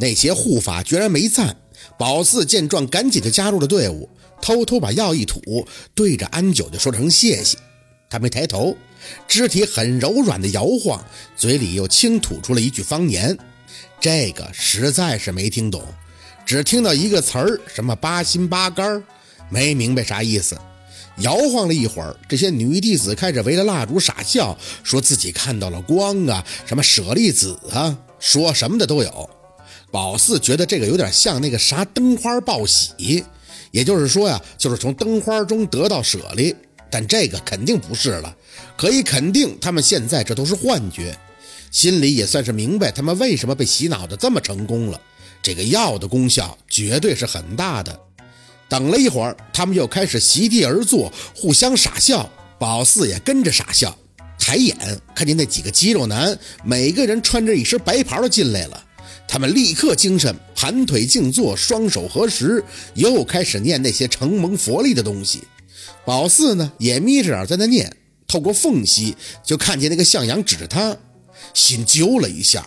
那些护法居然没赞。宝四见状，赶紧就加入了队伍，偷偷把药一吐，对着安九就说声谢谢。他没抬头，肢体很柔软的摇晃，嘴里又轻吐出了一句方言。这个实在是没听懂，只听到一个词儿，什么八心八肝，没明白啥意思。摇晃了一会儿，这些女弟子开始围着蜡烛傻笑，说自己看到了光啊，什么舍利子啊，说什么的都有。宝四觉得这个有点像那个啥灯花报喜，也就是说呀，就是从灯花中得到舍利，但这个肯定不是了。可以肯定，他们现在这都是幻觉，心里也算是明白他们为什么被洗脑的这么成功了。这个药的功效绝对是很大的。等了一会儿，他们又开始席地而坐，互相傻笑。宝四也跟着傻笑，抬眼看见那几个肌肉男，每个人穿着一身白袍的进来了。他们立刻精神，盘腿静坐，双手合十，又开始念那些承蒙佛力的东西。宝四呢，也眯着眼在那念，透过缝隙就看见那个向阳指着他，心揪了一下。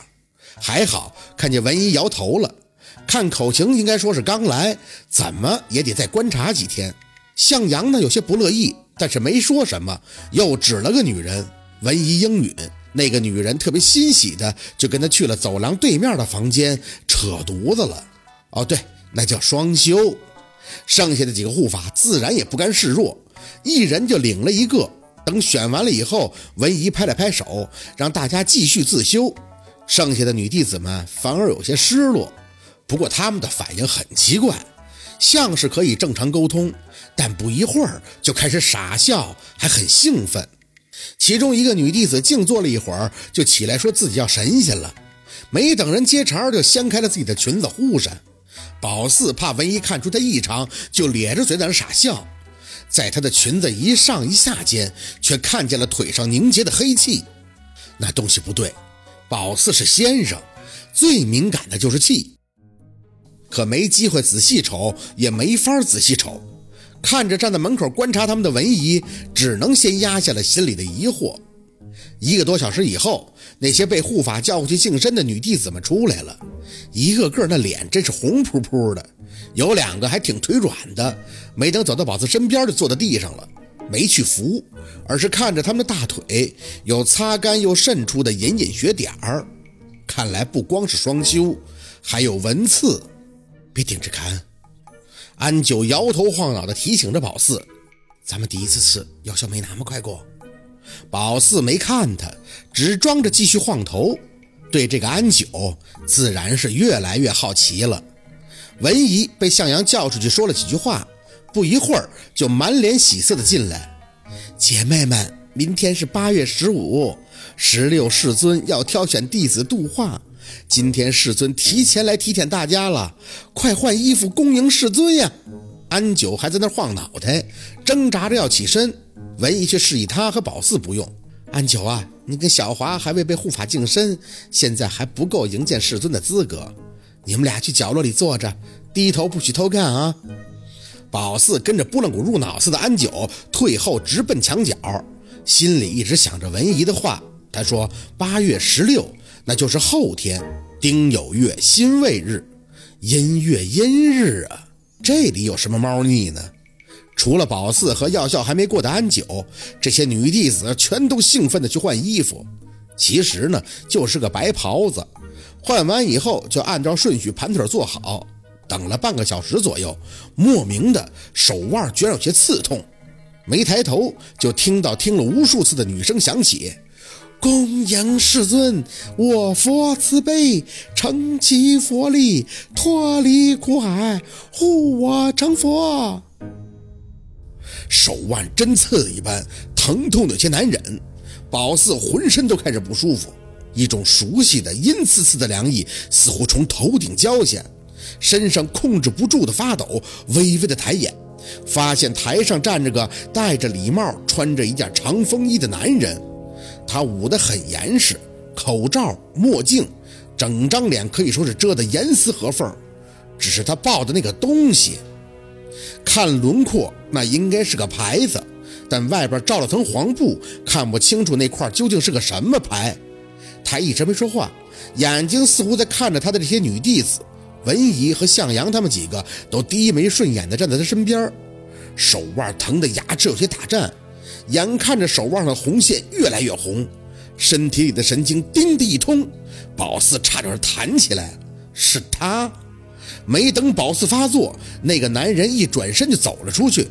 还好看见文姨摇头了，看口型应该说是刚来，怎么也得再观察几天。向阳呢，有些不乐意，但是没说什么，又指了个女人，文姨应允。那个女人特别欣喜的，就跟他去了走廊对面的房间扯犊子了。哦，对，那叫双修。剩下的几个护法自然也不甘示弱，一人就领了一个。等选完了以后，文姨拍了拍手，让大家继续自修。剩下的女弟子们反而有些失落，不过他们的反应很奇怪，像是可以正常沟通，但不一会儿就开始傻笑，还很兴奋。其中一个女弟子静坐了一会儿，就起来说自己要神仙了。没等人接茬，就掀开了自己的裙子护上。宝四怕文姨看出他异常，就咧着嘴在那傻笑。在她的裙子一上一下间，却看见了腿上凝结的黑气。那东西不对，宝四是先生，最敏感的就是气。可没机会仔细瞅，也没法仔细瞅。看着站在门口观察他们的文姨，只能先压下了心里的疑惑。一个多小时以后，那些被护法叫过去净身的女弟子们出来了，一个个那脸真是红扑扑的，有两个还挺腿软的。没等走到宝子身边，就坐在地上了，没去扶，而是看着他们的大腿有擦干又渗出的隐隐血点儿，看来不光是双修，还有纹刺。别顶着看。安九摇头晃脑地提醒着宝四：“咱们第一次吃药效没那么快过。”宝四没看他，只装着继续晃头。对这个安九，自然是越来越好奇了。文怡被向阳叫出去说了几句话，不一会儿就满脸喜色地进来：“姐妹们，明天是八月十五，十六世尊要挑选弟子度化。”今天世尊提前来提点大家了，快换衣服恭迎世尊呀！安九还在那晃脑袋，挣扎着要起身，文姨却示意他和宝四不用。安九啊，你跟小华还未被护法净身，现在还不够迎见世尊的资格。你们俩去角落里坐着，低头不许偷看啊！宝四跟着拨浪鼓入脑似的，安九退后直奔墙角，心里一直想着文姨的话。他说：“八月十六。”那就是后天丁酉月辛未日，阴月阴日啊！这里有什么猫腻呢？除了宝四和药效还没过的安九，这些女弟子全都兴奋地去换衣服。其实呢，就是个白袍子。换完以后，就按照顺序盘腿坐好。等了半个小时左右，莫名的手腕居然有些刺痛，没抬头就听到听了无数次的女声响起。恭迎世尊，我佛慈悲，承其佛力，脱离苦海，护我成佛。手腕针刺一般，疼痛有些难忍。宝四浑身都开始不舒服，一种熟悉的阴刺刺的凉意似乎从头顶浇下，身上控制不住的发抖，微微的抬眼，发现台上站着个戴着礼帽、穿着一件长风衣的男人。他捂得很严实，口罩、墨镜，整张脸可以说是遮得严丝合缝。只是他抱的那个东西，看轮廓那应该是个牌子，但外边罩了层黄布，看不清楚那块究竟是个什么牌。他一直没说话，眼睛似乎在看着他的这些女弟子。文姨和向阳他们几个都低眉顺眼地站在他身边，手腕疼得牙齿有些打颤，眼看着手腕上的红线越来越红，身体里的神经叮的一通，宝四差点弹起来。是他，没等宝四发作，那个男人一转身就走了出去，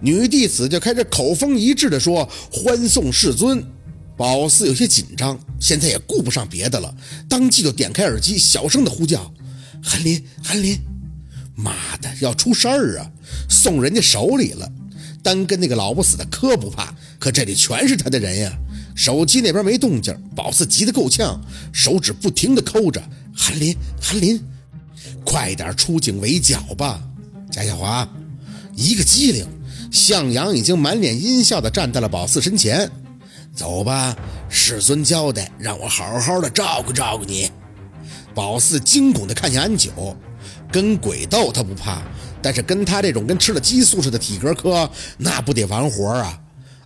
女弟子就开始口风一致地说：“欢送世尊。”宝四有些紧张，现在也顾不上别的了，当即就点开耳机，小声的呼叫。韩林，韩林，妈的，要出事儿啊！送人家手里了，单跟那个老不死的磕不怕，可这里全是他的人呀。手机那边没动静，宝四急得够呛，手指不停地抠着。韩林，韩林，快点出警围剿吧！贾小华，一个机灵，向阳已经满脸阴笑地站在了宝四身前。走吧，师尊交代让我好好的照顾照顾你。宝四惊恐地看向安九，跟鬼斗他不怕，但是跟他这种跟吃了激素似的体格科，那不得完活啊！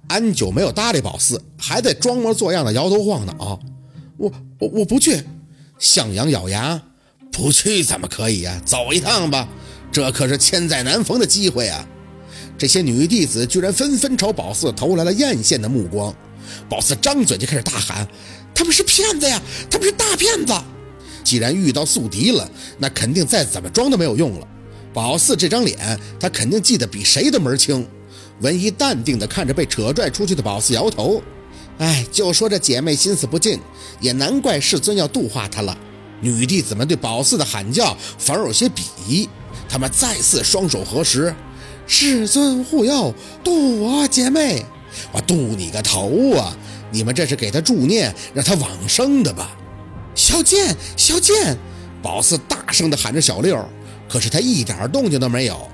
安九没有搭理宝四，还在装模作样的摇头晃脑。我我我不去。向阳咬牙，不去怎么可以呀？走一趟吧，这可是千载难逢的机会啊！这些女弟子居然纷纷朝宝四投来了艳羡的目光。宝四张嘴就开始大喊：“他们是骗子呀！他们是大骗子！”既然遇到宿敌了，那肯定再怎么装都没有用了。宝四这张脸，他肯定记得比谁都门清。文一淡定地看着被扯拽出去的宝四，摇头：“哎，就说这姐妹心思不静，也难怪世尊要度化她了。”女弟子们对宝四的喊叫反而有些鄙夷，他们再次双手合十：“世尊护佑，度我姐妹！我度你个头啊！你们这是给他助念，让他往生的吧？”小贱，小贱！宝四大声地喊着小六，可是他一点动静都没有，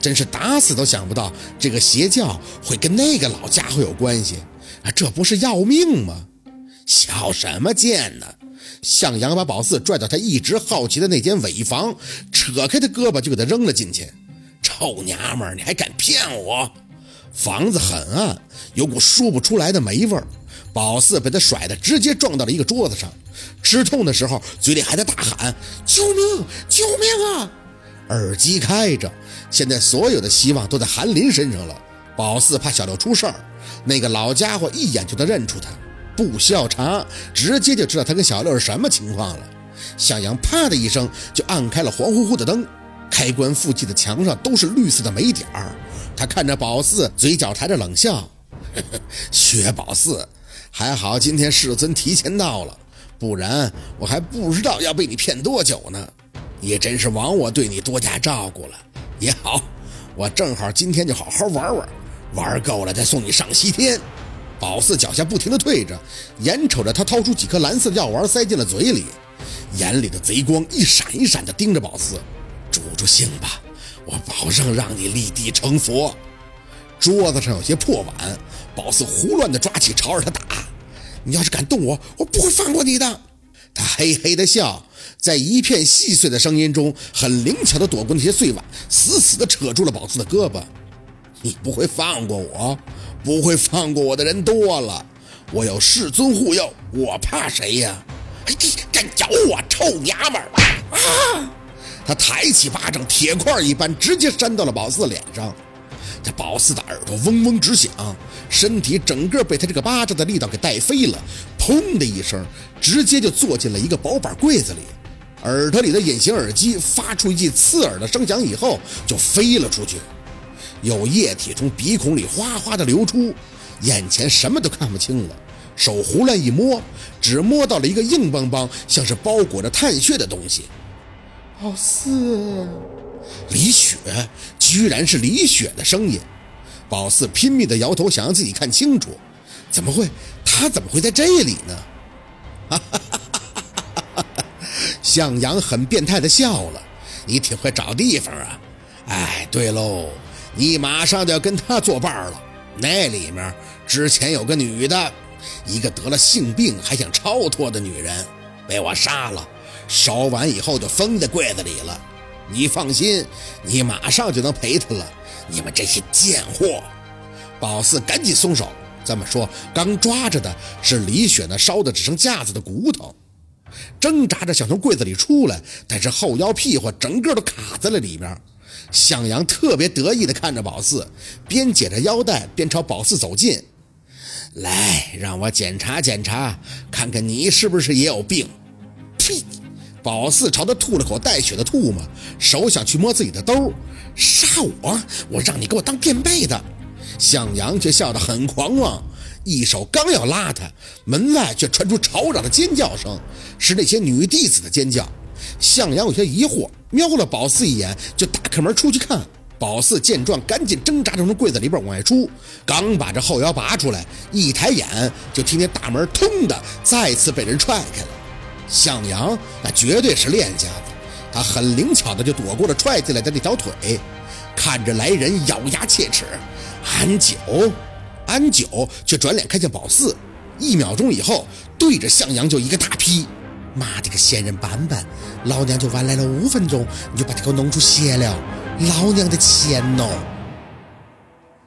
真是打死都想不到这个邪教会跟那个老家伙有关系！这不是要命吗？小什么贱呢？向阳把宝四拽到他一直好奇的那间尾房，扯开他胳膊就给他扔了进去。臭娘们，你还敢骗我？房子很暗，有股说不出来的霉味儿。宝四被他甩的直接撞到了一个桌子上，吃痛的时候嘴里还在大喊：“救命！救命啊！”耳机开着，现在所有的希望都在韩林身上了。宝四怕小六出事儿，那个老家伙一眼就能认出他，不需要查，直接就知道他跟小六是什么情况了。向阳啪的一声就按开了黄乎乎的灯，开关附近的墙上都是绿色的霉点儿。他看着宝四，嘴角抬着冷笑：“呵呵，薛宝四。”还好今天世尊提前到了，不然我还不知道要被你骗多久呢。也真是枉我对你多加照顾了。也好，我正好今天就好好玩玩，玩够了再送你上西天。宝四脚下不停地退着，眼瞅着他掏出几颗蓝色药丸塞进了嘴里，眼里的贼光一闪一闪地盯着宝四。助助兴吧，我保证让你立地成佛。桌子上有些破碗，宝四胡乱地抓起，朝着他打。你要是敢动我，我不会放过你的。他嘿嘿的笑，在一片细碎的声音中，很灵巧的躲过那些碎碗，死死的扯住了宝四的胳膊。你不会放过我，不会放过我的人多了。我有世尊护佑，我怕谁呀？哎，敢咬我，臭娘们儿！啊！他抬起巴掌，铁块一般，直接扇到了宝四脸上。这宝四的耳朵嗡嗡直响，身体整个被他这个巴掌的力道给带飞了，砰的一声，直接就坐进了一个薄板柜子里。耳朵里的隐形耳机发出一记刺耳的声响以后，就飞了出去，有液体从鼻孔里哗哗的流出，眼前什么都看不清了。手胡乱一摸，只摸到了一个硬邦邦、像是包裹着炭屑的东西。宝四。李雪，居然是李雪的声音！宝四拼命地摇头，想让自己看清楚。怎么会？他怎么会在这里呢？哈哈哈哈哈！向阳很变态地笑了。你挺会找地方啊！哎，对喽，你马上就要跟他作伴了。那里面之前有个女的，一个得了性病还想超脱的女人，被我杀了，烧完以后就封在柜子里了。你放心，你马上就能陪他了。你们这些贱货！宝四赶紧松手，这么说，刚抓着的是李雪那烧的只剩架子的骨头，挣扎着想从柜子里出来，但是后腰屁股整个都卡在了里面。向阳特别得意地看着宝四，边解着腰带边朝宝四走近，来，让我检查检查，看看你是不是也有病。呸！宝四朝他吐了口带血的唾沫，手想去摸自己的兜，杀我！我让你给我当垫背的。向阳却笑得很狂妄，一手刚要拉他，门外却传出吵嚷的尖叫声，是那些女弟子的尖叫。向阳有些疑惑，瞄了宝四一眼，就打开门出去看。宝四见状，赶紧挣扎着从柜子里边往外出，刚把这后腰拔出来，一抬眼就听见大门“通”的再次被人踹开了。向阳那绝对是练家子，他很灵巧的就躲过了踹进来的那条腿，看着来人咬牙切齿。安九，安九却转脸看见宝四，一秒钟以后对着向阳就一个大劈。妈的个仙人板板，老娘就晚来了五分钟，你就把他给我弄出血了，老娘的钱哦！